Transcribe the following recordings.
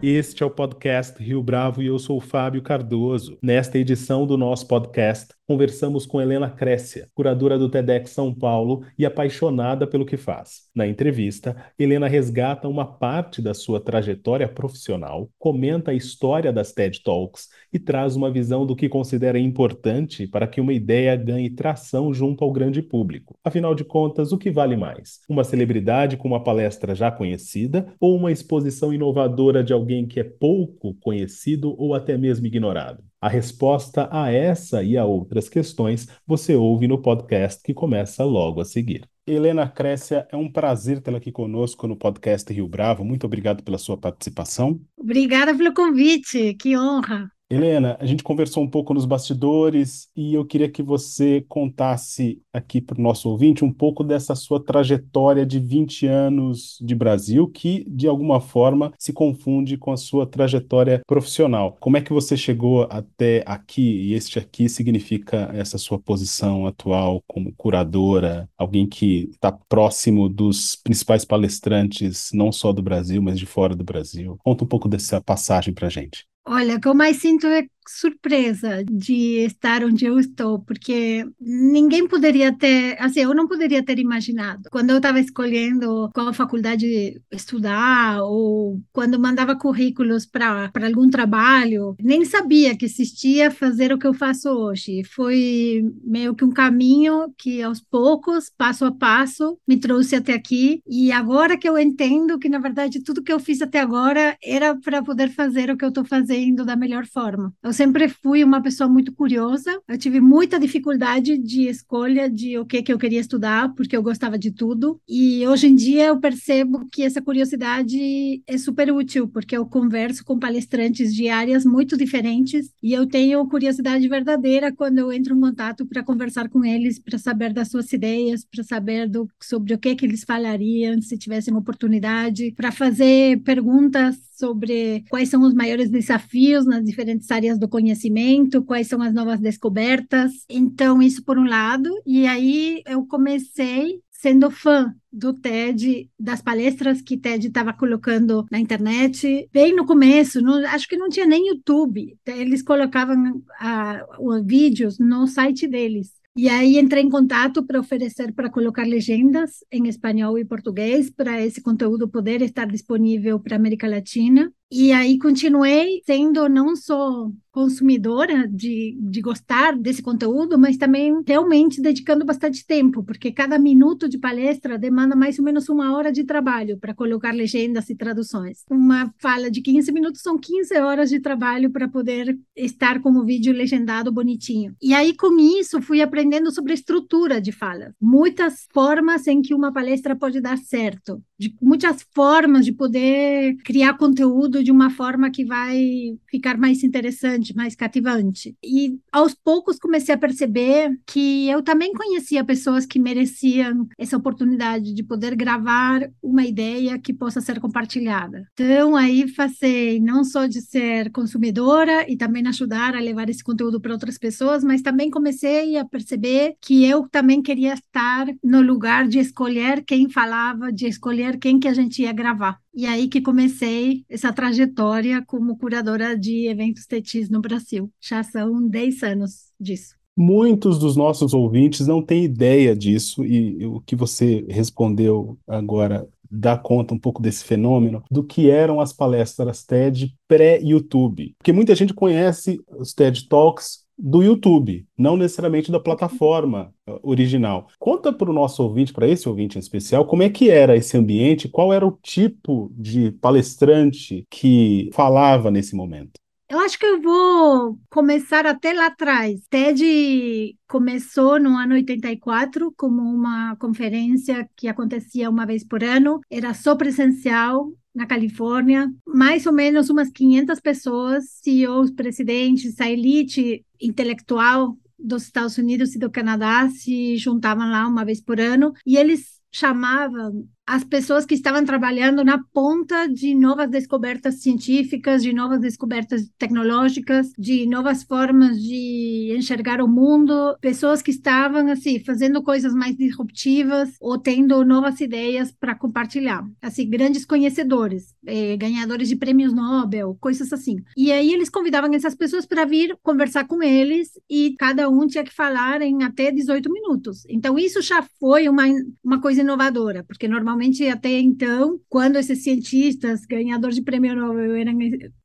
Este é o podcast Rio Bravo e eu sou o Fábio Cardoso. Nesta edição do nosso podcast, conversamos com Helena Crécia, curadora do TEDx São Paulo e apaixonada pelo que faz. Na entrevista, Helena resgata uma parte da sua trajetória profissional, comenta a história das TED Talks e traz uma visão do que considera importante para que uma ideia ganhe tração junto ao grande público. Afinal de contas, o que vale mais? Uma celebridade com uma palestra já conhecida ou uma exposição inovadora de alguém que é pouco conhecido ou até mesmo ignorado? A resposta a essa e a outras questões você ouve no podcast que começa logo a seguir. Helena Crécia, é um prazer tê-la aqui conosco no podcast Rio Bravo. Muito obrigado pela sua participação. Obrigada pelo convite, que honra. Helena, a gente conversou um pouco nos bastidores e eu queria que você contasse aqui para o nosso ouvinte um pouco dessa sua trajetória de 20 anos de Brasil, que de alguma forma se confunde com a sua trajetória profissional. Como é que você chegou até aqui? E este aqui significa essa sua posição atual como curadora, alguém que está próximo dos principais palestrantes, não só do Brasil, mas de fora do Brasil. Conta um pouco dessa passagem para a gente. Olha, o que eu mais sinto é surpresa de estar onde eu estou, porque ninguém poderia ter, assim, eu não poderia ter imaginado. Quando eu estava escolhendo qual faculdade estudar, ou quando mandava currículos para algum trabalho, nem sabia que existia fazer o que eu faço hoje. Foi meio que um caminho que, aos poucos, passo a passo, me trouxe até aqui. E agora que eu entendo que, na verdade, tudo que eu fiz até agora era para poder fazer o que eu estou fazendo da melhor forma. Eu sempre fui uma pessoa muito curiosa. Eu tive muita dificuldade de escolha de o que que eu queria estudar, porque eu gostava de tudo. E hoje em dia eu percebo que essa curiosidade é super útil, porque eu converso com palestrantes de áreas muito diferentes e eu tenho curiosidade verdadeira quando eu entro em contato para conversar com eles, para saber das suas ideias, para saber do, sobre o que que eles falariam se tivessem oportunidade, para fazer perguntas sobre quais são os maiores desafios nas diferentes áreas do conhecimento, quais são as novas descobertas. Então, isso por um lado. E aí eu comecei sendo fã do TED, das palestras que TED estava colocando na internet, bem no começo, não, acho que não tinha nem YouTube, eles colocavam a, a, vídeos no site deles. E aí entrei em contato para oferecer para colocar legendas em espanhol e português para esse conteúdo poder estar disponível para América Latina. E aí continuei sendo não só consumidora de, de gostar desse conteúdo, mas também realmente dedicando bastante tempo, porque cada minuto de palestra demanda mais ou menos uma hora de trabalho para colocar legendas e traduções. Uma fala de 15 minutos são 15 horas de trabalho para poder estar com o vídeo legendado bonitinho. E aí, com isso, fui aprendendo sobre a estrutura de fala, muitas formas em que uma palestra pode dar certo, de muitas formas de poder criar conteúdo de uma forma que vai ficar mais interessante, mais cativante. E aos poucos comecei a perceber que eu também conhecia pessoas que mereciam essa oportunidade de poder gravar uma ideia que possa ser compartilhada. Então aí passei não só de ser consumidora e também ajudar a levar esse conteúdo para outras pessoas, mas também comecei a perceber que eu também queria estar no lugar de escolher quem falava, de escolher quem que a gente ia gravar. E aí que comecei essa trajetória como curadora de eventos TETIs no Brasil. Já são 10 anos disso. Muitos dos nossos ouvintes não têm ideia disso e o que você respondeu agora dá conta um pouco desse fenômeno, do que eram as palestras TED pré-YouTube. Porque muita gente conhece os TED Talks do YouTube, não necessariamente da plataforma uh, original. Conta para o nosso ouvinte, para esse ouvinte em especial, como é que era esse ambiente, qual era o tipo de palestrante que falava nesse momento. Eu acho que eu vou começar até lá atrás. TED começou no ano 84 como uma conferência que acontecia uma vez por ano, era só presencial, na Califórnia, mais ou menos umas 500 pessoas, CEOs, presidentes, a elite intelectual dos Estados Unidos e do Canadá se juntavam lá uma vez por ano. E eles chamavam as pessoas que estavam trabalhando na ponta de novas descobertas científicas, de novas descobertas tecnológicas, de novas formas de enxergar o mundo, pessoas que estavam assim fazendo coisas mais disruptivas ou tendo novas ideias para compartilhar, assim grandes conhecedores, eh, ganhadores de prêmios Nobel, coisas assim. E aí eles convidavam essas pessoas para vir conversar com eles e cada um tinha que falar em até 18 minutos. Então isso já foi uma uma coisa inovadora, porque normalmente Normalmente, até então, quando esses cientistas ganhadores de prêmio Nobel eram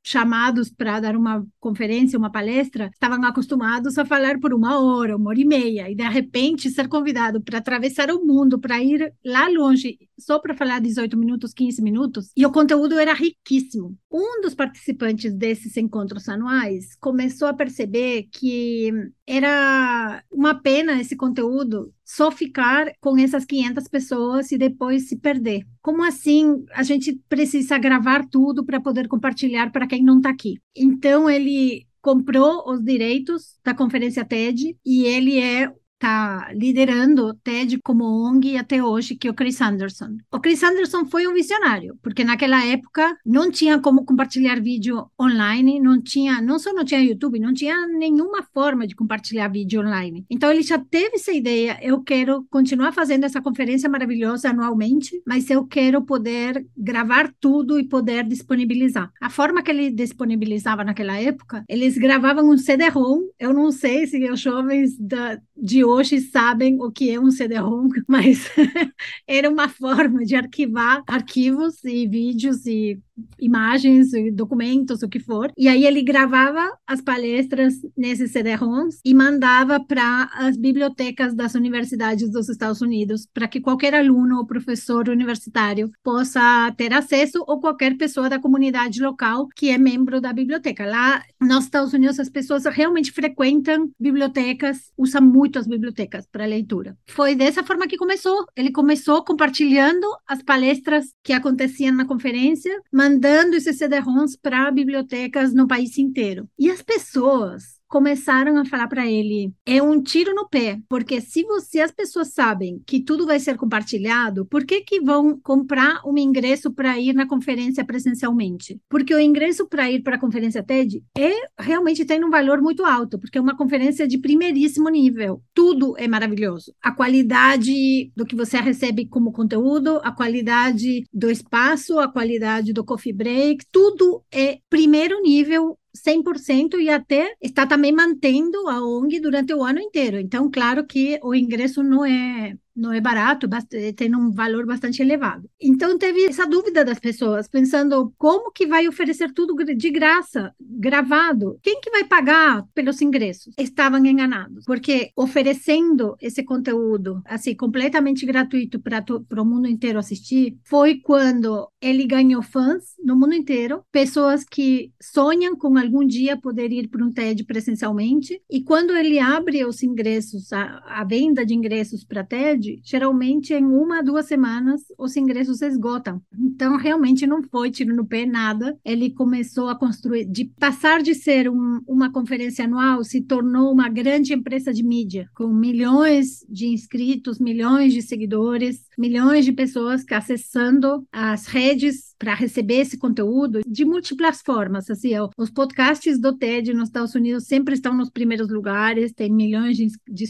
chamados para dar uma conferência, uma palestra, estavam acostumados a falar por uma hora, uma hora e meia, e de repente ser convidado para atravessar o mundo, para ir lá longe, só para falar 18 minutos, 15 minutos, e o conteúdo era riquíssimo. Um dos participantes desses encontros anuais começou a perceber que era uma pena esse conteúdo só ficar com essas 500 pessoas e depois se perder. Como assim a gente precisa gravar tudo para poder compartilhar para quem não está aqui? Então ele comprou os direitos da conferência TED e ele é está liderando o TED como ONG até hoje, que é o Chris Anderson. O Chris Anderson foi um visionário, porque naquela época não tinha como compartilhar vídeo online, não tinha, não só não tinha YouTube, não tinha nenhuma forma de compartilhar vídeo online. Então ele já teve essa ideia, eu quero continuar fazendo essa conferência maravilhosa anualmente, mas eu quero poder gravar tudo e poder disponibilizar. A forma que ele disponibilizava naquela época, eles gravavam um CD-ROM, eu não sei se os jovens da, de hoje sabem o que é um CD-ROM, mas era uma forma de arquivar arquivos e vídeos e imagens, documentos, o que for. E aí ele gravava as palestras nesses CD-ROMs e mandava para as bibliotecas das universidades dos Estados Unidos, para que qualquer aluno ou professor universitário possa ter acesso ou qualquer pessoa da comunidade local que é membro da biblioteca. Lá nos Estados Unidos as pessoas realmente frequentam bibliotecas, usam muito as bibliotecas para leitura. Foi dessa forma que começou. Ele começou compartilhando as palestras que aconteciam na conferência, mandando esses CD-ROMs para bibliotecas no país inteiro. E as pessoas começaram a falar para ele: é um tiro no pé, porque se você as pessoas sabem que tudo vai ser compartilhado, por que que vão comprar um ingresso para ir na conferência presencialmente? Porque o ingresso para ir para a conferência TED é realmente tem um valor muito alto, porque é uma conferência de primeiríssimo nível. Tudo é maravilhoso. A qualidade do que você recebe como conteúdo, a qualidade do espaço, a qualidade do coffee break, tudo é primeiro nível 100% e até está também mantendo a ONG durante o ano inteiro. Então, claro que o ingresso não é não é barato, tem um valor bastante elevado. Então teve essa dúvida das pessoas, pensando como que vai oferecer tudo de graça, gravado? Quem que vai pagar pelos ingressos? Estavam enganados, porque oferecendo esse conteúdo assim completamente gratuito para o mundo inteiro assistir, foi quando ele ganhou fãs no mundo inteiro, pessoas que sonham com algum dia poder ir para um TED presencialmente, e quando ele abre os ingressos, a, a venda de ingressos para TED geralmente em uma, duas semanas os ingressos esgotam. Então, realmente não foi tiro no pé, nada. Ele começou a construir, de passar de ser um, uma conferência anual, se tornou uma grande empresa de mídia, com milhões de inscritos, milhões de seguidores, milhões de pessoas acessando as redes para receber esse conteúdo de múltiplas formas. Assim, os podcasts do TED nos Estados Unidos sempre estão nos primeiros lugares, tem milhões de, de.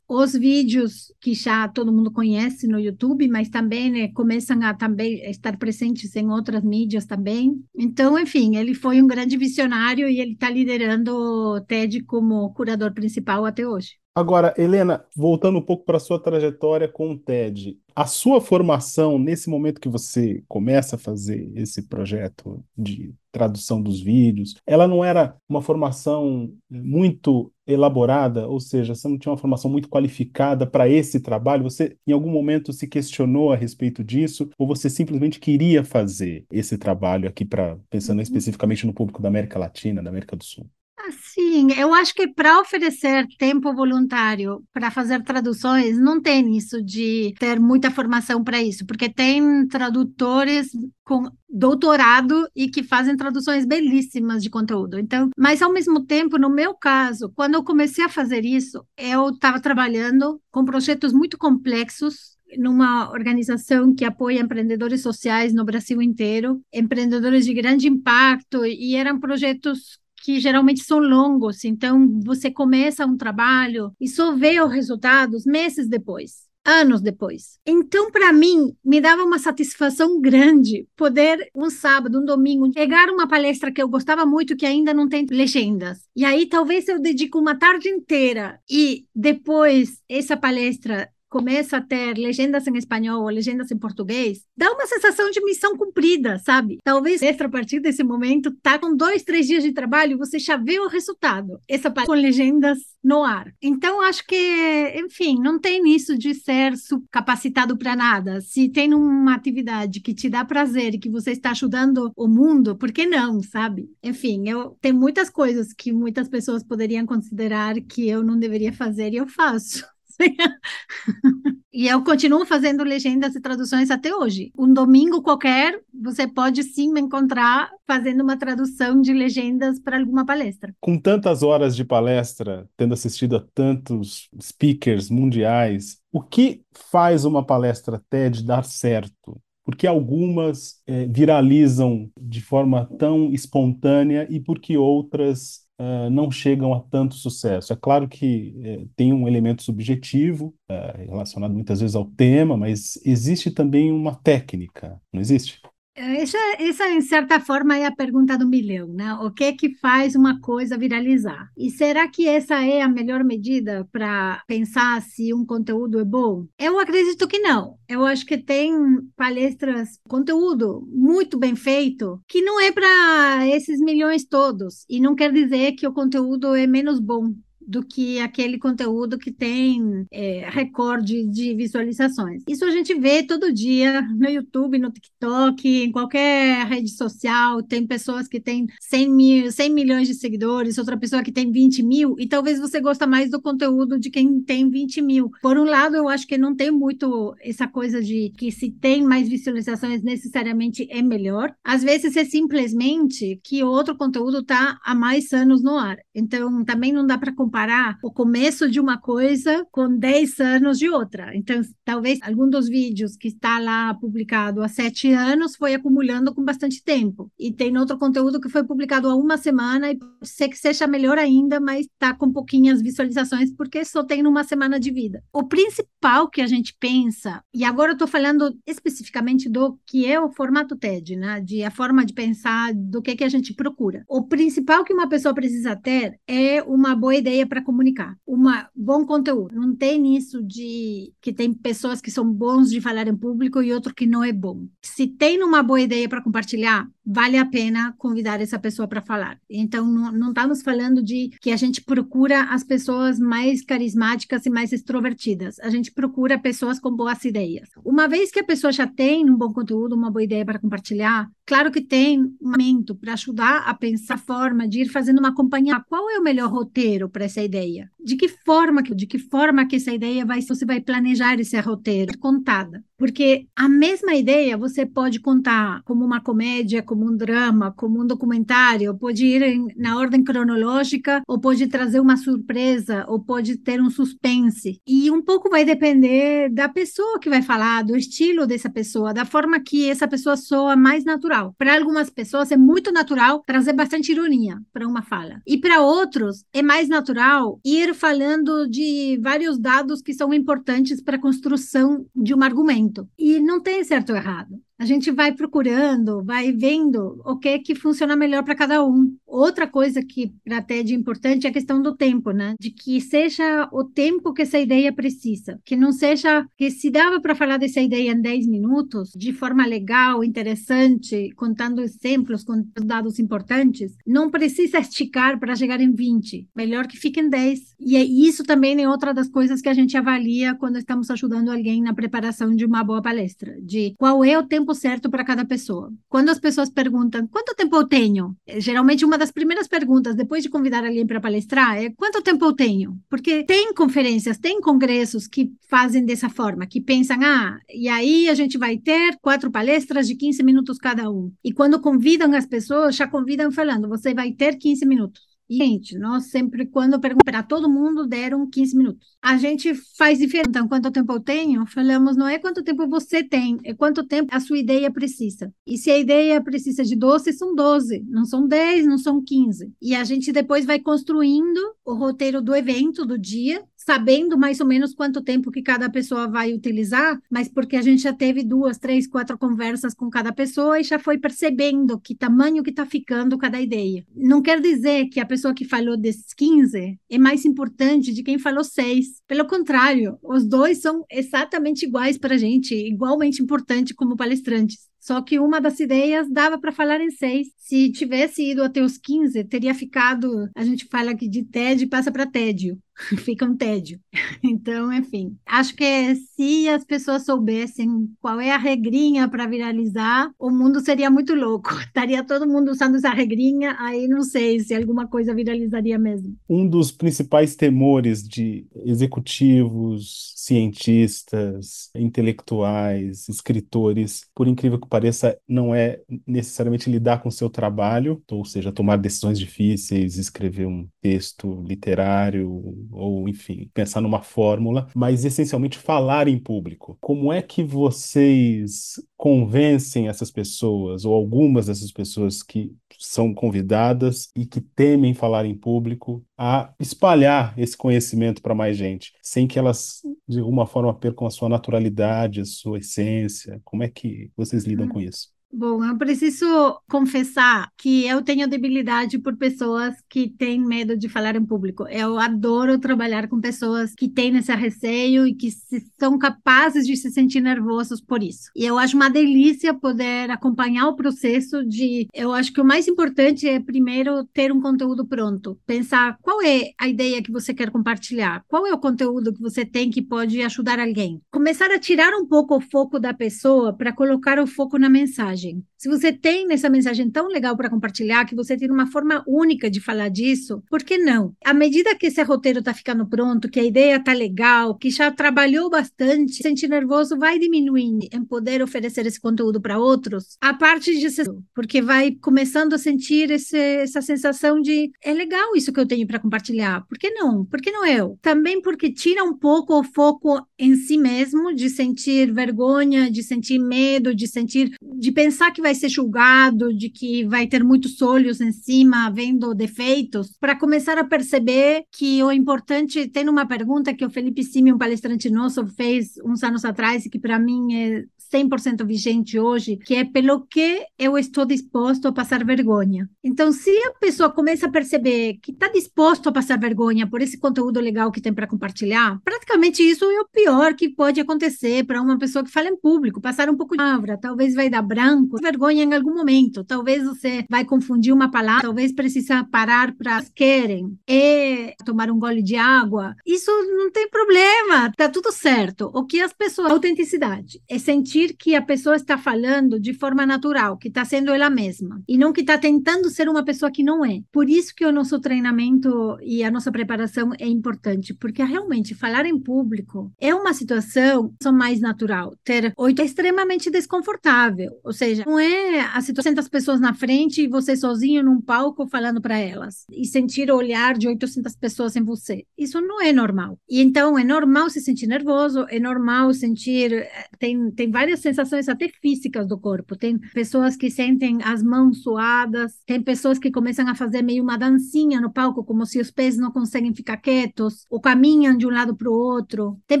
Os vídeos que já todo mundo conhece no YouTube, mas também né, começam a também estar presentes em outras mídias também. Então, enfim, ele foi um grande visionário e ele está liderando o TED como curador principal até hoje. Agora, Helena, voltando um pouco para a sua trajetória com o TED, a sua formação nesse momento que você começa a fazer esse projeto de tradução dos vídeos, ela não era uma formação muito elaborada, ou seja, você não tinha uma formação muito qualificada para esse trabalho? Você em algum momento se questionou a respeito disso ou você simplesmente queria fazer esse trabalho aqui para pensando uhum. especificamente no público da América Latina, da América do Sul? Sim, eu acho que para oferecer tempo voluntário para fazer traduções, não tem isso de ter muita formação para isso, porque tem tradutores com doutorado e que fazem traduções belíssimas de conteúdo. Então, mas ao mesmo tempo, no meu caso, quando eu comecei a fazer isso, eu estava trabalhando com projetos muito complexos numa organização que apoia empreendedores sociais no Brasil inteiro, empreendedores de grande impacto, e eram projetos que geralmente são longos, então você começa um trabalho e só vê os resultados meses depois anos depois. Então, para mim, me dava uma satisfação grande poder, um sábado, um domingo, pegar uma palestra que eu gostava muito, que ainda não tem legendas. E aí, talvez eu dedico uma tarde inteira e depois essa palestra começa a ter legendas em espanhol ou legendas em português, dá uma sensação de missão cumprida, sabe? Talvez extra a partir desse momento, tá com dois, três dias de trabalho, você já vê o resultado. Essa com legendas no ar. Então, acho que, enfim, não tem isso de ser capacitado para nada. Se tem uma atividade que te dá prazer e que você está ajudando o mundo, por que não, sabe? Enfim, eu tenho muitas coisas que muitas pessoas poderiam considerar que eu não deveria fazer e eu faço. e eu continuo fazendo legendas e traduções até hoje. Um domingo qualquer, você pode sim me encontrar fazendo uma tradução de legendas para alguma palestra. Com tantas horas de palestra, tendo assistido a tantos speakers mundiais, o que faz uma palestra TED dar certo? porque algumas é, viralizam de forma tão espontânea e porque outras uh, não chegam a tanto sucesso. É claro que uh, tem um elemento subjetivo uh, relacionado muitas vezes ao tema, mas existe também uma técnica, não existe? Essa, essa, em certa forma, é a pergunta do milhão, né? O que é que faz uma coisa viralizar? E será que essa é a melhor medida para pensar se um conteúdo é bom? Eu acredito que não. Eu acho que tem palestras, conteúdo muito bem feito, que não é para esses milhões todos. E não quer dizer que o conteúdo é menos bom do que aquele conteúdo que tem é, recorde de visualizações. Isso a gente vê todo dia no YouTube, no TikTok, em qualquer rede social. Tem pessoas que têm 100, mil, 100 milhões de seguidores, outra pessoa que tem 20 mil, e talvez você gosta mais do conteúdo de quem tem 20 mil. Por um lado, eu acho que não tem muito essa coisa de que se tem mais visualizações necessariamente é melhor. Às vezes é simplesmente que outro conteúdo está há mais anos no ar. Então, também não dá para comparar comparar o começo de uma coisa com 10 anos de outra. Então, talvez algum dos vídeos que está lá publicado há sete anos foi acumulando com bastante tempo. E tem outro conteúdo que foi publicado há uma semana e pode ser que seja melhor ainda, mas está com pouquinhas visualizações porque só tem uma semana de vida. O principal que a gente pensa, e agora eu estou falando especificamente do que é o formato TED, né? De a forma de pensar, do que, que a gente procura. O principal que uma pessoa precisa ter é uma boa ideia para comunicar, um bom conteúdo. Não tem isso de que tem pessoas que são bons de falar em público e outro que não é bom. Se tem uma boa ideia para compartilhar, vale a pena convidar essa pessoa para falar. Então, não, estamos falando de que a gente procura as pessoas mais carismáticas e mais extrovertidas. A gente procura pessoas com boas ideias. Uma vez que a pessoa já tem um bom conteúdo, uma boa ideia para compartilhar, claro que tem um momento para ajudar a pensar a forma de ir fazendo uma companhia. Qual é o melhor roteiro para essa ideia? De que forma, de que forma que essa ideia vai, você vai planejar esse roteiro contada? Porque a mesma ideia você pode contar como uma comédia, como um drama, como um documentário, pode ir em, na ordem cronológica, ou pode trazer uma surpresa, ou pode ter um suspense. E um pouco vai depender da pessoa que vai falar, do estilo dessa pessoa, da forma que essa pessoa soa mais natural. Para algumas pessoas é muito natural trazer bastante ironia para uma fala. E para outros é mais natural ir falando de vários dados que são importantes para a construção de um argumento. E não tem certo ou errado. A gente vai procurando, vai vendo o que é que funciona melhor para cada um. Outra coisa que até de importante é a questão do tempo, né? De que seja o tempo que essa ideia precisa, que não seja que se dava para falar dessa ideia em 10 minutos, de forma legal, interessante, contando exemplos, com dados importantes, não precisa esticar para chegar em 20. Melhor que fique em 10. E é isso também é outra das coisas que a gente avalia quando estamos ajudando alguém na preparação de uma boa palestra, de qual é o tempo tempo certo para cada pessoa. Quando as pessoas perguntam quanto tempo eu tenho, é, geralmente uma das primeiras perguntas depois de convidar alguém para palestrar é quanto tempo eu tenho? Porque tem conferências, tem congressos que fazem dessa forma, que pensam, ah, e aí a gente vai ter quatro palestras de 15 minutos cada um. E quando convidam as pessoas, já convidam falando, você vai ter 15 minutos E, gente, nós sempre, quando perguntamos para todo mundo, deram 15 minutos. A gente faz diferente. Então, quanto tempo eu tenho? Falamos, não é quanto tempo você tem, é quanto tempo a sua ideia precisa. E se a ideia precisa de 12, são 12, não são 10, não são 15. E a gente depois vai construindo o roteiro do evento, do dia, sabendo mais ou menos quanto tempo que cada pessoa vai utilizar, mas porque a gente já teve duas, três, quatro conversas com cada pessoa e já foi percebendo que tamanho que está ficando cada ideia. Não quer dizer que a pessoa que falou desses 15 é mais importante de quem falou seis. Pelo contrário, os dois são exatamente iguais para a gente, igualmente importante como palestrantes. Só que uma das ideias dava para falar em seis. Se tivesse ido até os 15, teria ficado, a gente fala que de TED passa para tédio. fica um tédio. Então, enfim, acho que se as pessoas soubessem qual é a regrinha para viralizar, o mundo seria muito louco. Estaria todo mundo usando essa regrinha, aí não sei se alguma coisa viralizaria mesmo. Um dos principais temores de executivos, cientistas, intelectuais, escritores, por incrível que pareça, não é necessariamente lidar com o seu trabalho, ou seja, tomar decisões difíceis, escrever um texto literário, ou enfim, pensar numa fórmula, mas essencialmente falar em público. Como é que vocês convencem essas pessoas, ou algumas dessas pessoas que são convidadas e que temem falar em público, a espalhar esse conhecimento para mais gente, sem que elas, de alguma forma, percam a sua naturalidade, a sua essência? Como é que vocês lidam com isso? Bom, eu preciso confessar que eu tenho debilidade por pessoas que têm medo de falar em público. Eu adoro trabalhar com pessoas que têm esse receio e que se, são capazes de se sentir nervosos por isso. E eu acho uma delícia poder acompanhar o processo de. Eu acho que o mais importante é primeiro ter um conteúdo pronto, pensar qual é a ideia que você quer compartilhar, qual é o conteúdo que você tem que pode ajudar alguém. Começar a tirar um pouco o foco da pessoa para colocar o foco na mensagem mensagem. Se você tem essa mensagem tão legal para compartilhar, que você tem uma forma única de falar disso, por que não? À medida que esse roteiro está ficando pronto, que a ideia está legal, que já trabalhou bastante, sentir nervoso vai diminuindo em poder oferecer esse conteúdo para outros, a parte de porque vai começando a sentir esse, essa sensação de é legal isso que eu tenho para compartilhar, por que não? Por que não eu? Também porque tira um pouco o foco em si mesmo, de sentir vergonha, de sentir medo, de sentir, de pensar que vai ser julgado, de que vai ter muitos olhos em cima, vendo defeitos, para começar a perceber que o importante, tem uma pergunta que o Felipe Simi, um palestrante nosso, fez uns anos atrás, e que para mim é 100% vigente hoje, que é pelo que eu estou disposto a passar vergonha. Então, se a pessoa começa a perceber que está disposto a passar vergonha por esse conteúdo legal que tem para compartilhar, praticamente isso é o pior que pode acontecer para uma pessoa que fala em público, passar um pouco de palavra, talvez vai dar branco, vergonha em algum momento, talvez você vai confundir uma palavra, talvez precisa parar para querem e tomar um gole de água. Isso não tem problema, tá tudo certo. O que as pessoas, autenticidade, é sentir que a pessoa está falando de forma natural, que está sendo ela mesma, e não que está tentando ser uma pessoa que não é. Por isso que o nosso treinamento e a nossa preparação é importante, porque realmente falar em público é uma situação mais natural. Ter oito é extremamente desconfortável, ou seja, não é a situação das pessoas na frente e você sozinho num palco falando para elas e sentir o olhar de 800 pessoas em você. Isso não é normal. E então é normal se sentir nervoso, é normal sentir eh, tem tem várias sensações até físicas do corpo. Tem pessoas que sentem as mãos suadas, tem pessoas que começam a fazer meio uma dancinha no palco, como se os pés não conseguem ficar quietos, ou caminham de um lado para o outro. Tem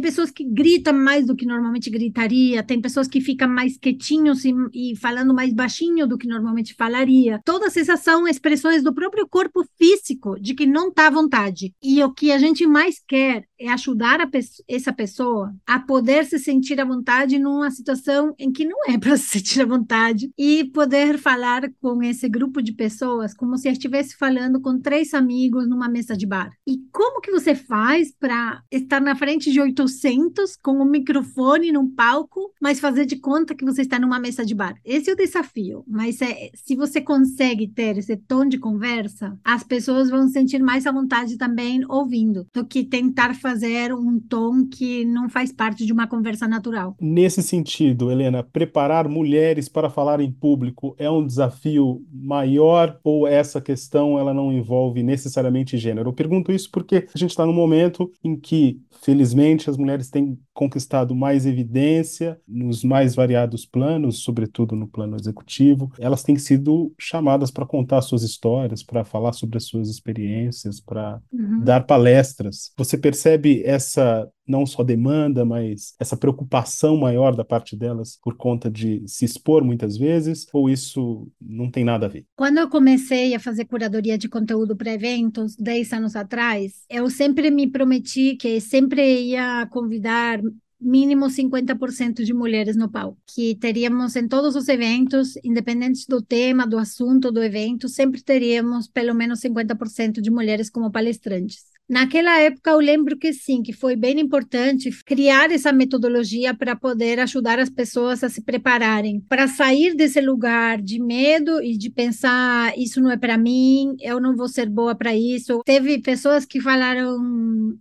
pessoas que gritam mais do que normalmente gritaria, tem pessoas que ficam mais quietinhos e, e falando mais baixinho do que normalmente falaria. Todas essas são expressões do próprio corpo físico de que não está à vontade. E o que a gente mais quer é ajudar pe essa pessoa a poder se sentir à vontade numa situação em que não é para se sentir à vontade e poder falar com esse grupo de pessoas como se estivesse falando com três amigos numa mesa de bar. E como que você faz para estar na frente de 800 com um microfone num palco, mas fazer de conta que você está numa mesa de bar? Esse é o desafio, mas é, se você consegue ter esse tom de conversa, as pessoas vão sentir mais à vontade também ouvindo, do que tentar fazer um tom que não faz parte de uma conversa natural. Nesse sentido, Helena, preparar mulheres para falar em público é um desafio maior ou essa questão ela não envolve necessariamente gênero? Eu pergunto isso porque a gente está num momento em que, felizmente, as mulheres têm conquistado mais evidência nos mais variados planos, sobretudo no plano executivo. Elas têm sido chamadas para contar suas histórias, para falar sobre as suas experiências, para uhum. dar palestras. Você percebe essa não só demanda, mas essa preocupação maior da parte delas por conta de se expor muitas vezes, ou isso não tem nada a ver? Quando eu comecei a fazer curadoria de conteúdo para eventos, 10 anos atrás, eu sempre me prometi que sempre ia convidar mínimo 50% de mulheres no palco, que teríamos em todos os eventos, independentes do tema, do assunto do evento, sempre teríamos pelo menos 50% de mulheres como palestrantes. Naquela época, eu lembro que sim, que foi bem importante criar essa metodologia para poder ajudar as pessoas a se prepararem, para sair desse lugar de medo e de pensar: isso não é para mim, eu não vou ser boa para isso. Teve pessoas que falaram: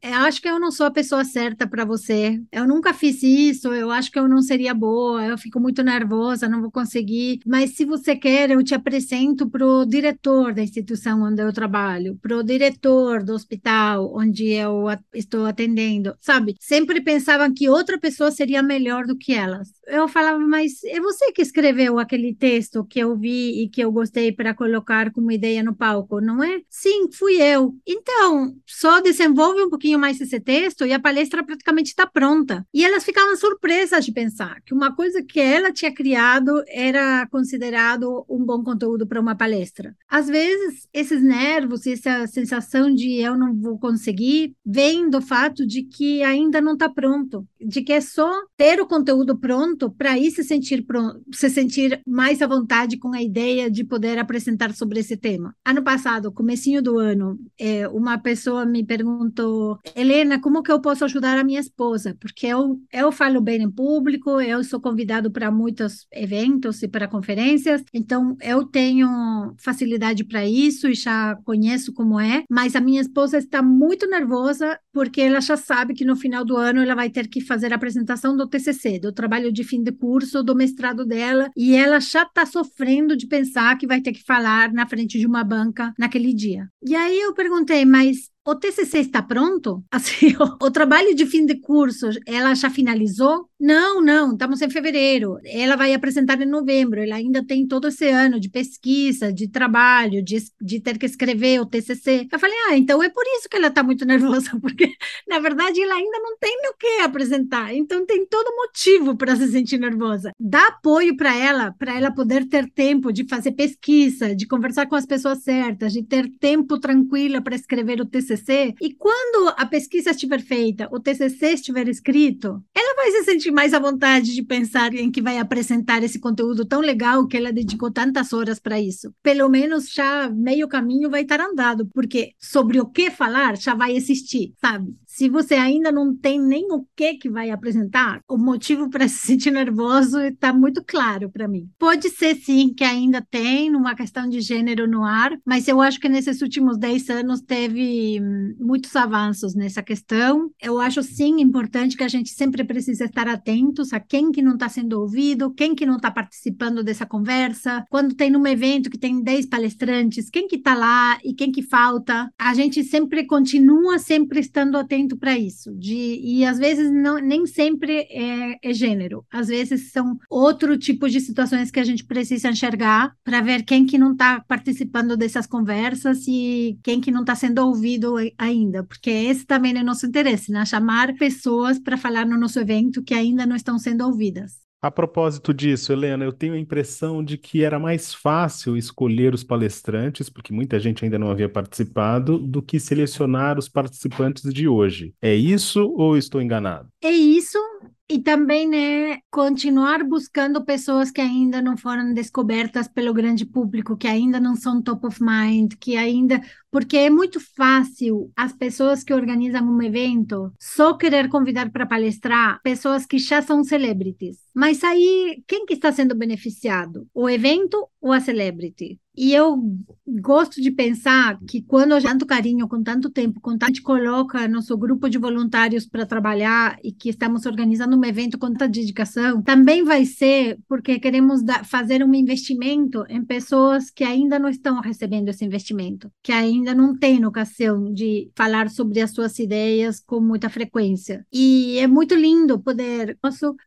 acho que eu não sou a pessoa certa para você, eu nunca fiz isso, eu acho que eu não seria boa, eu fico muito nervosa, não vou conseguir. Mas se você quer, eu te apresento para o diretor da instituição onde eu trabalho, para o diretor do hospital hospital onde eu estou atendendo, sabe? Sempre pensavam que outra pessoa seria melhor do que elas. Eu falava, mas é você que escreveu aquele texto que eu vi e que eu gostei para colocar como ideia no palco, não é? Sim, fui eu. Então, só desenvolve um pouquinho mais esse texto e a palestra praticamente está pronta. E elas ficavam surpresas de pensar que uma coisa que ela tinha criado era considerado um bom conteúdo para uma palestra. Às vezes, esses nervos e essa sensação de eu não vou conseguir vem do fato de que ainda não está pronto, de que é só ter o conteúdo pronto para aí se sentir pronto, se sentir mais à vontade com a ideia de poder apresentar sobre esse tema. Ano passado, comecinho do ano, é, uma pessoa me perguntou, Helena, como que eu posso ajudar a minha esposa? Porque eu, eu falo bem em público, eu sou convidado para muitos eventos e para conferências, então eu tenho facilidade para isso e já conheço como é, mas a minha esposa está muito nervosa porque ela já sabe que no final do ano ela vai ter que fazer a apresentação do TCC, do trabalho de fim de curso, do mestrado dela, e ela já está sofrendo de pensar que vai ter que falar na frente de uma banca naquele dia. E aí eu perguntei, mas o TCC está pronto? Assim, o, o, trabalho de fim de curso, ela já finalizou? Não, não, estamos em fevereiro. Ela vai apresentar em novembro. Ela ainda tem todo esse ano de pesquisa, de trabalho, de, de ter que escrever o TCC. Eu falei, ah, então é por isso que ela está muito nervosa, porque na verdade ela ainda não tem o que apresentar. Então tem todo motivo para se sentir nervosa. Dá apoio para ela, para ela poder ter tempo de fazer pesquisa, de conversar com as pessoas certas, de ter tempo tranquilo para escrever o TCC e quando a pesquisa estiver feita, o TCC estiver escrito, ela vai se sentir mais à vontade de pensar em que vai apresentar esse conteúdo tão legal que ela dedicou tantas horas para isso. Pelo menos já meio caminho vai estar andado, porque sobre o que falar já vai existir, sabe? Se você ainda não tem nem o que que vai apresentar, o motivo para se sentir nervoso está muito claro para mim. Pode ser sim que ainda tem uma questão de gênero no ar, mas eu acho que nesses últimos 10 anos teve hum, muitos avanços nessa questão. Eu acho sim importante que a gente sempre precisa estar atentos a quem que não está sendo ouvido, quem que não está participando dessa conversa. Quando tem um evento que tem 10 palestrantes, quem que está lá e quem que falta. A gente sempre continua sempre estando atento muito para isso, de, e às vezes não, nem sempre é, é, gênero, às vezes são outro tipo de situações que a gente precisa enxergar para ver quem que não está participando dessas conversas e quem que não está sendo ouvido ainda, porque esse também é nosso interesse, né? chamar pessoas para falar no nosso evento que ainda não estão sendo ouvidas. A propósito disso, Helena, eu tenho a impressão de que era mais fácil escolher os palestrantes, porque muita gente ainda não havia participado, do que selecionar os participantes de hoje. É isso ou estou enganado? É isso, e também, né, continuar buscando pessoas que ainda não foram descobertas pelo grande público, que ainda não são top of mind, que ainda porque é muito fácil as pessoas que organizam um evento só querer convidar para palestrar pessoas que já são celebrities. Mas aí, quem que está sendo beneficiado? O evento ou a celebrity? E eu gosto de pensar que quando gente tanto carinho, com tanto tempo, a gente coloca nosso grupo de voluntários para trabalhar e que estamos organizando um evento com tanta dedicação, também vai ser porque queremos fazer um investimento em pessoas que ainda não estão recebendo esse investimento, que ainda não têm ocasião de falar sobre as suas ideias com muita frequência. E é muito lindo poder,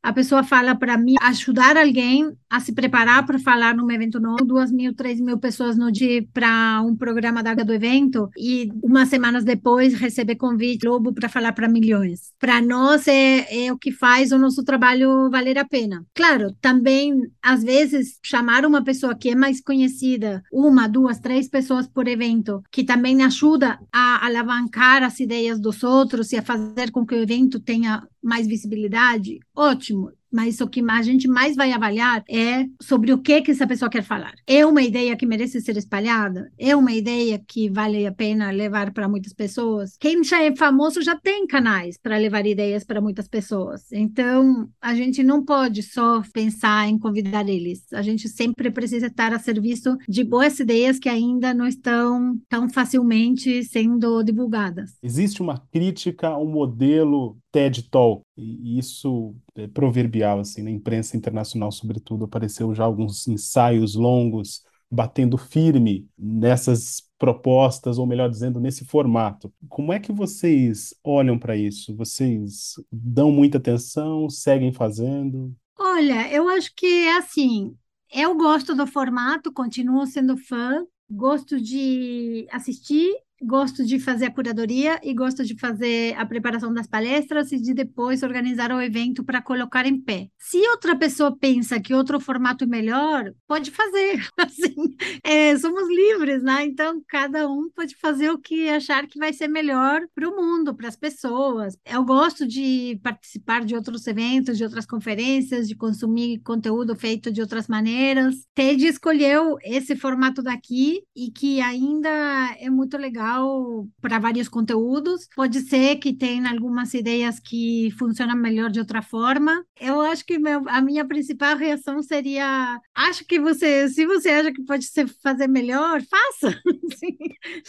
a pessoa fala para mim, ajudar alguém a se preparar para falar num evento novo, duas mil, três mil pessoas no dia para um programa da do evento e umas semanas depois receber convite Globo para falar para milhões. Para nós é, é o que faz o nosso trabalho valer a pena. Claro, também às vezes chamar uma pessoa que é mais conhecida, uma, duas, três pessoas por evento, que também ajuda a alavancar as ideias dos outros e a fazer com que o evento tenha mais visibilidade, ótimo mas o que a gente mais vai avaliar é sobre o que que essa pessoa quer falar. É uma ideia que merece ser espalhada? É uma ideia que vale a pena levar para muitas pessoas? Quem já é famoso já tem canais para levar ideias para muitas pessoas. Então, a gente não pode só pensar em convidar eles. A gente sempre precisa estar a serviço de boas ideias que ainda não estão tão facilmente sendo divulgadas. Existe uma crítica ao modelo TED Talk. E isso proverbial, assim, na imprensa internacional, sobretudo, apareceu já alguns ensaios longos batendo firme nessas propostas, ou melhor dizendo, nesse formato. Como é que vocês olham para isso? Vocês dão muita atenção, seguem fazendo? Olha, eu acho que é assim, eu gosto do formato, continuo sendo fã, gosto de assistir gosto de fazer a curadoria e gosto de fazer a preparação das palestras e de depois organizar o evento para colocar em pé. Se outra pessoa pensa que outro formato é melhor, pode fazer. Assim, é, somos livres, né? Então cada um pode fazer o que achar que vai ser melhor para o mundo, para as pessoas. Eu gosto de participar de outros eventos, de outras conferências, de consumir conteúdo feito de outras maneiras. TED escolheu esse formato daqui e que ainda é muito legal legal para vários conteúdos. Pode ser que tenha algumas ideias que funcionam melhor de outra forma. Eu acho que meu, a minha principal reação seria: acho que você, se você acha que pode ser, fazer melhor, faça.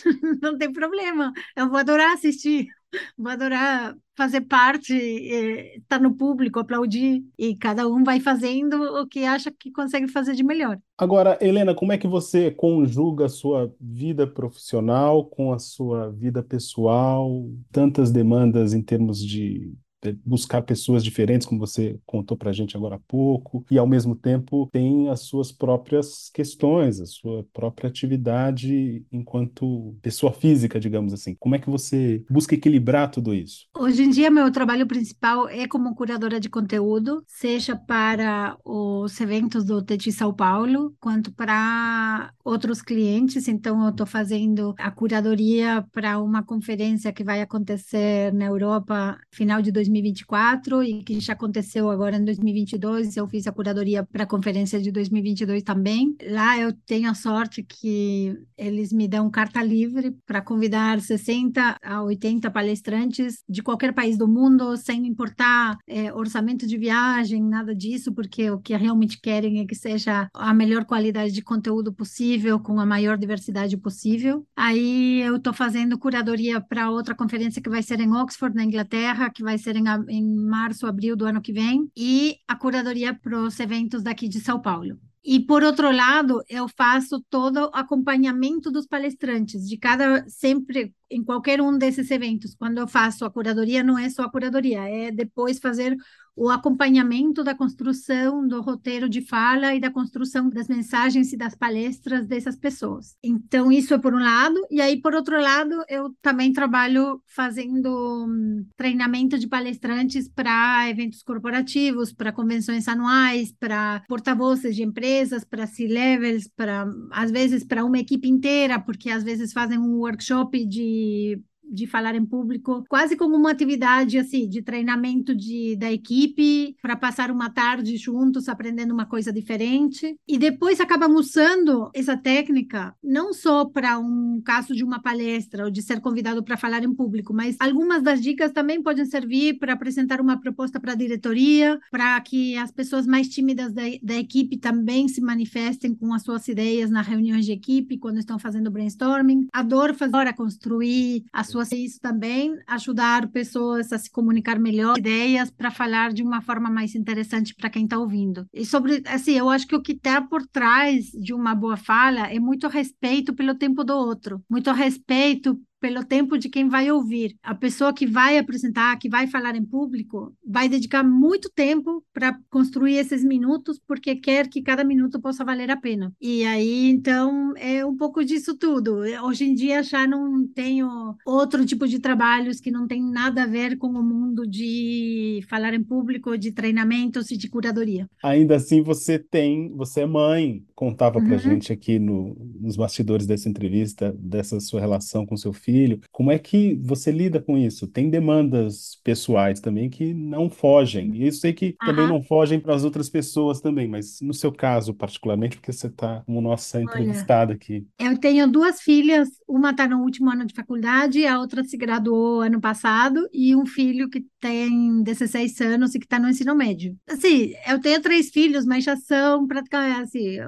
Não tem problema. Eu vou adorar assistir. Vou adorar fazer parte, estar tá no público, aplaudir, e cada um vai fazendo o que acha que consegue fazer de melhor. Agora, Helena, como é que você conjuga a sua vida profissional com a sua vida pessoal? Tantas demandas em termos de buscar pessoas diferentes, como você contou para a gente agora há pouco, e ao mesmo tempo tem as suas próprias questões, a sua própria atividade enquanto pessoa física, digamos assim. Como é que você busca equilibrar tudo isso? Hoje em dia, meu trabalho principal é como curadora de conteúdo, seja para os eventos do TED São Paulo, quanto para outros clientes. Então, eu estou fazendo a curadoria para uma conferência que vai acontecer na Europa final de 2020 2024 e que já aconteceu agora em 2022. Eu fiz a curadoria para a conferência de 2022 também. Lá eu tenho a sorte que eles me dão carta livre para convidar 60 a 80 palestrantes de qualquer país do mundo, sem importar é, orçamento de viagem, nada disso, porque o que realmente querem é que seja a melhor qualidade de conteúdo possível, com a maior diversidade possível. Aí eu estou fazendo curadoria para outra conferência que vai ser em Oxford, na Inglaterra, que vai ser em em, em março, abril do ano que vem, e a curadoria para os eventos daqui de São Paulo. E, por outro lado, eu faço todo o acompanhamento dos palestrantes, de cada, sempre, em qualquer um desses eventos. Quando eu faço a curadoria, não é só a curadoria, é depois fazer o acompanhamento da construção do roteiro de fala e da construção das mensagens e das palestras dessas pessoas. Então, isso é por um lado, e aí, por outro lado, eu também trabalho fazendo um, treinamento de palestrantes para eventos corporativos, para convenções anuais, para porta-vozes de empresas, para C-levels, para às vezes para uma equipe inteira, porque às vezes fazem um workshop de de falar em público, quase como uma atividade assim de treinamento de, da equipe para passar uma tarde juntos aprendendo uma coisa diferente e depois acabam usando essa técnica não só para um caso de uma palestra ou de ser convidado para falar em público, mas algumas das dicas também podem servir para apresentar uma proposta para a diretoria, para que as pessoas mais tímidas da, da equipe também se manifestem com as suas ideias nas reuniões de equipe quando estão fazendo brainstorming. Adoro fazer a construir as suas isso também ajudar pessoas a se comunicar melhor, ideias para falar de uma forma mais interessante para quem está ouvindo. E sobre, assim, eu acho que o que está por trás de uma boa fala é muito respeito pelo tempo do outro, muito respeito pelo tempo de quem vai ouvir. A pessoa que vai apresentar, que vai falar em público, vai dedicar muito tempo para construir esses minutos, porque quer que cada minuto possa valer a pena. E aí, então, é um pouco disso tudo. Hoje em dia já não tenho outro tipo de trabalhos que não tem nada a ver com o mundo de falar em público, de treinamentos e de curadoria. Ainda assim, você tem, você é mãe, contava uhum. para gente aqui no, nos bastidores dessa entrevista, dessa sua relação com seu filho. Como é que você lida com isso? Tem demandas pessoais também que não fogem. E eu sei que uhum. também não fogem para as outras pessoas também, mas no seu caso, particularmente, porque você está como nossa entrevistada aqui. Eu tenho duas filhas, uma está no último ano de faculdade, a outra se graduou ano passado, e um filho que tem 16 anos e que está no ensino médio. Assim, eu tenho três filhos, mas já são praticamente assim,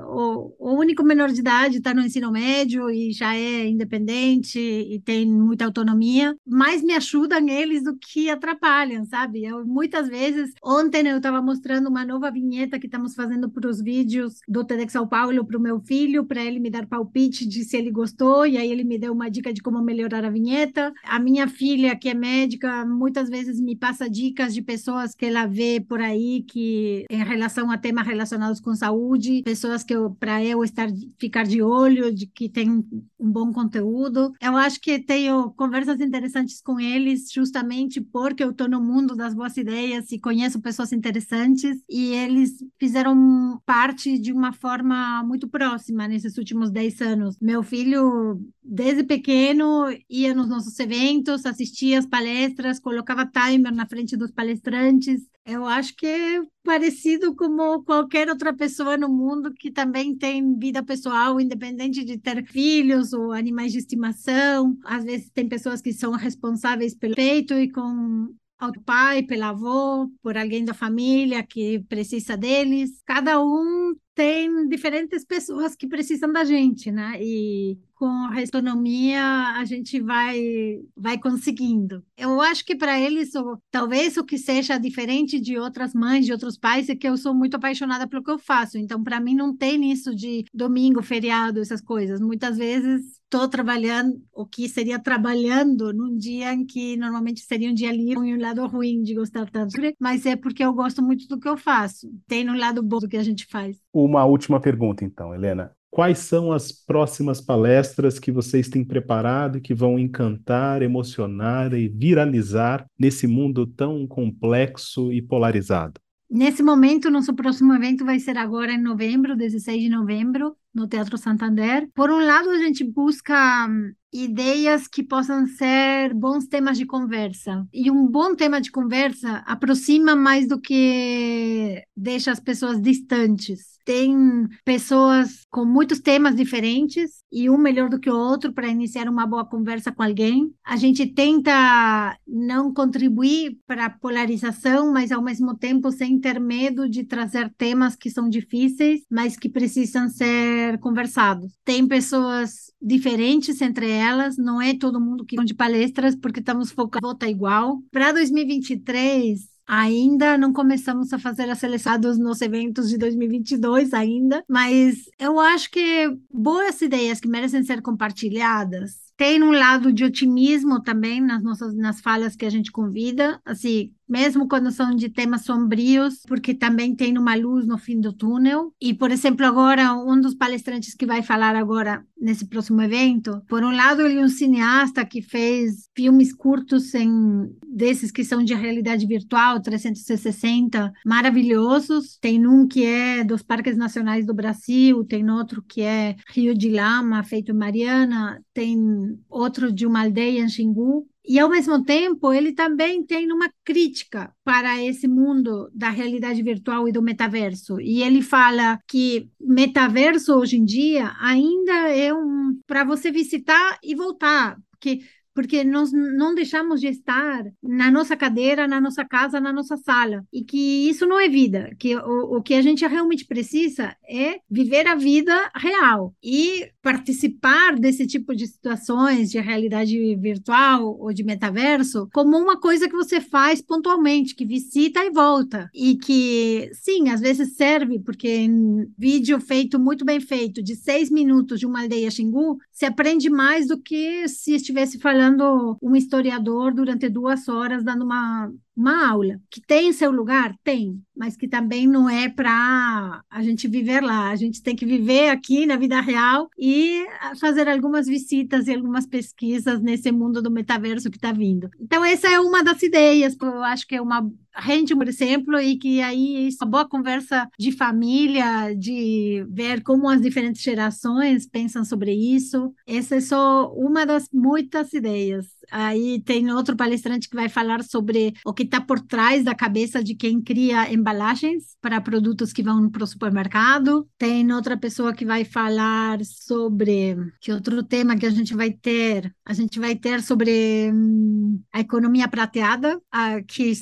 o, único menor de idade está no ensino médio e já é independente e tem muita autonomia, mais me ajudam eles do que atrapalham, sabe? Eu, muitas vezes, ontem eu estava mostrando uma nova vinheta que estamos fazendo para os vídeos do TEDx São Paulo para o meu filho, para ele me dar palpite de se ele gostou, e aí ele me deu uma dica de como melhorar a vinheta. A minha filha, que é médica, muitas vezes me passa dicas de pessoas que ela vê por aí que em relação a temas relacionados com saúde, pessoas que para eu estar ficar de olho, de que tem um bom conteúdo. Eu acho que tenho conversas interessantes com eles, justamente porque eu estou no mundo das boas ideias e conheço pessoas interessantes, e eles fizeram parte de uma forma muito próxima nesses últimos 10 anos. Meu filho, desde pequeno, ia nos nossos eventos, assistia as palestras, colocava timer na frente dos palestrantes, eu acho que é parecido como qualquer outra pessoa no mundo que também tem vida pessoal, independente de ter filhos ou animais de estimação. Às vezes tem pessoas que são responsáveis pelo peito e com ao pai, pelo avô, por alguém da família que precisa deles. Cada um tem diferentes pessoas que precisam da gente, né? E com a autonomia a gente vai vai conseguindo. Eu acho que para eles, talvez o que seja diferente de outras mães, de outros pais, é que eu sou muito apaixonada pelo que eu faço. Então, para mim, não tem isso de domingo, feriado, essas coisas. Muitas vezes estou trabalhando, o que seria trabalhando num dia em que normalmente seria um dia livre, e um lado ruim de gostar tanto, mas é porque eu gosto muito do que eu faço. Tem um lado bom do que a gente faz. Uma última pergunta, então, Helena. Quais são as próximas palestras que vocês têm preparado e que vão encantar, emocionar e viralizar nesse mundo tão complexo e polarizado? Nesse momento, nosso próximo evento vai ser agora em novembro, 16 de novembro, no Teatro Santander. Por um lado, a gente busca hum, ideias que possam ser bons temas de conversa. E um bom tema de conversa aproxima mais do que deixa as pessoas distantes tem pessoas com muitos temas diferentes e um melhor do que o outro para iniciar uma boa conversa com alguém. A gente tenta não contribuir para a polarização, mas ao mesmo tempo sem ter medo de trazer temas que são difíceis, mas que precisam ser conversados. Tem pessoas diferentes entre elas, não é todo mundo que de palestras porque estamos focados vota igual. Para 2023, Ainda não começamos a fazer as seleções nos eventos de 2022 ainda, mas eu acho que boas ideias que merecem ser compartilhadas tem um lado de otimismo também nas nossas nas falas que a gente convida, assim, mesmo quando são de temas sombrios, porque também tem uma luz no fim do túnel. E, por exemplo, agora, um dos palestrantes que vai falar agora nesse próximo evento, por um lado, ele é um cineasta que fez filmes curtos em, desses que são de realidade virtual, 360, maravilhosos. Tem um que é dos Parques Nacionais do Brasil, tem outro que é Rio de Lama, feito em Mariana, tem outro de uma aldeia em Xingu, E, ao mesmo tempo, ele também tem uma crítica para esse mundo da realidade virtual e do metaverso. E ele fala que metaverso hoje em dia ainda é um para você visitar e voltar, porque porque nós não deixamos de estar na nossa cadeira, na nossa casa, na nossa sala. E que isso não é vida, que o, o que a gente realmente precisa é viver a vida real e participar desse tipo de situações de realidade virtual ou de metaverso como uma coisa que você faz pontualmente, que visita e volta. E que, sim, às vezes serve, porque vídeo feito, muito bem feito, de seis minutos de uma aldeia Xingu, se aprende mais do que se estivesse falando um historiador durante duas horas dando uma, uma aula. Que tem seu lugar? Tem, mas que também não é para a gente viver lá. A gente tem que viver aqui na vida real e fazer algumas visitas e algumas pesquisas nesse mundo do metaverso que está vindo. Então, essa é uma das ideias, eu acho que é uma rende, por exemplo, e que aí uma boa conversa de família, de ver como as diferentes gerações pensam sobre isso. Essa é só uma das muitas ideias. Aí tem outro palestrante que vai falar sobre o que está por trás da cabeça de quem cria embalagens para produtos que vão para o supermercado. Tem outra pessoa que vai falar sobre que outro tema que a gente vai ter. A gente vai ter sobre hum, a economia prateada, a, que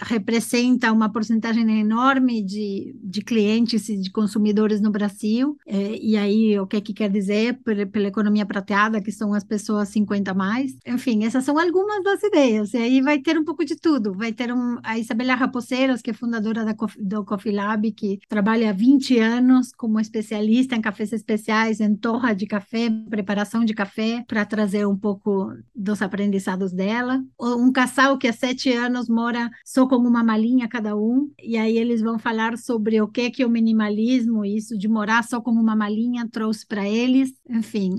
a, representa uma porcentagem enorme de, de clientes e de consumidores no Brasil. É, e aí, o que, que quer dizer pela economia prateada, que são as pessoas 50 mais. Enfim, essas são algumas das ideias. E aí vai ter um pouco de tudo. Vai ter um, a Isabela Raposeiras, que é fundadora da, do Coffee Lab, que trabalha há 20 anos como especialista em cafés especiais, em torra de café, preparação de café, para trazer um pouco dos aprendizados dela. Um casal que há sete anos mora só com uma malinha cada um, e aí eles vão falar sobre o que, que o minimalismo, isso de morar só com uma malinha, trouxe para eles. Enfim,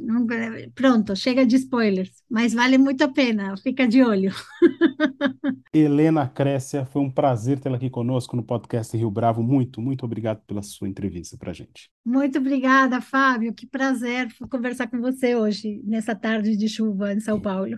pronto, chega de spoilers, mas vale muito a pena, fica de olho. Helena Crécia, foi um prazer tê-la aqui conosco no podcast Rio Bravo. Muito, muito obrigado pela sua entrevista para gente. Muito obrigada, Fábio. Que prazer conversar com você hoje, nessa tarde de chuva em São Paulo.